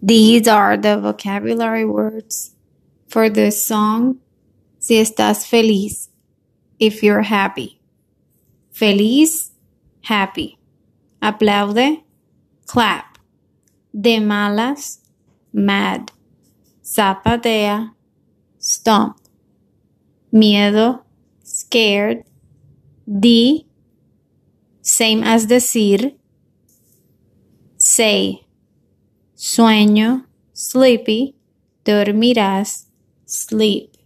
These are the vocabulary words for the song Si estás feliz, if you're happy. Feliz, happy. Aplaude, clap. De malas, mad. Zapatea, stomp. Miedo, scared. Di, same as decir. Say, sueño, sleepy. Dormirás, sleep.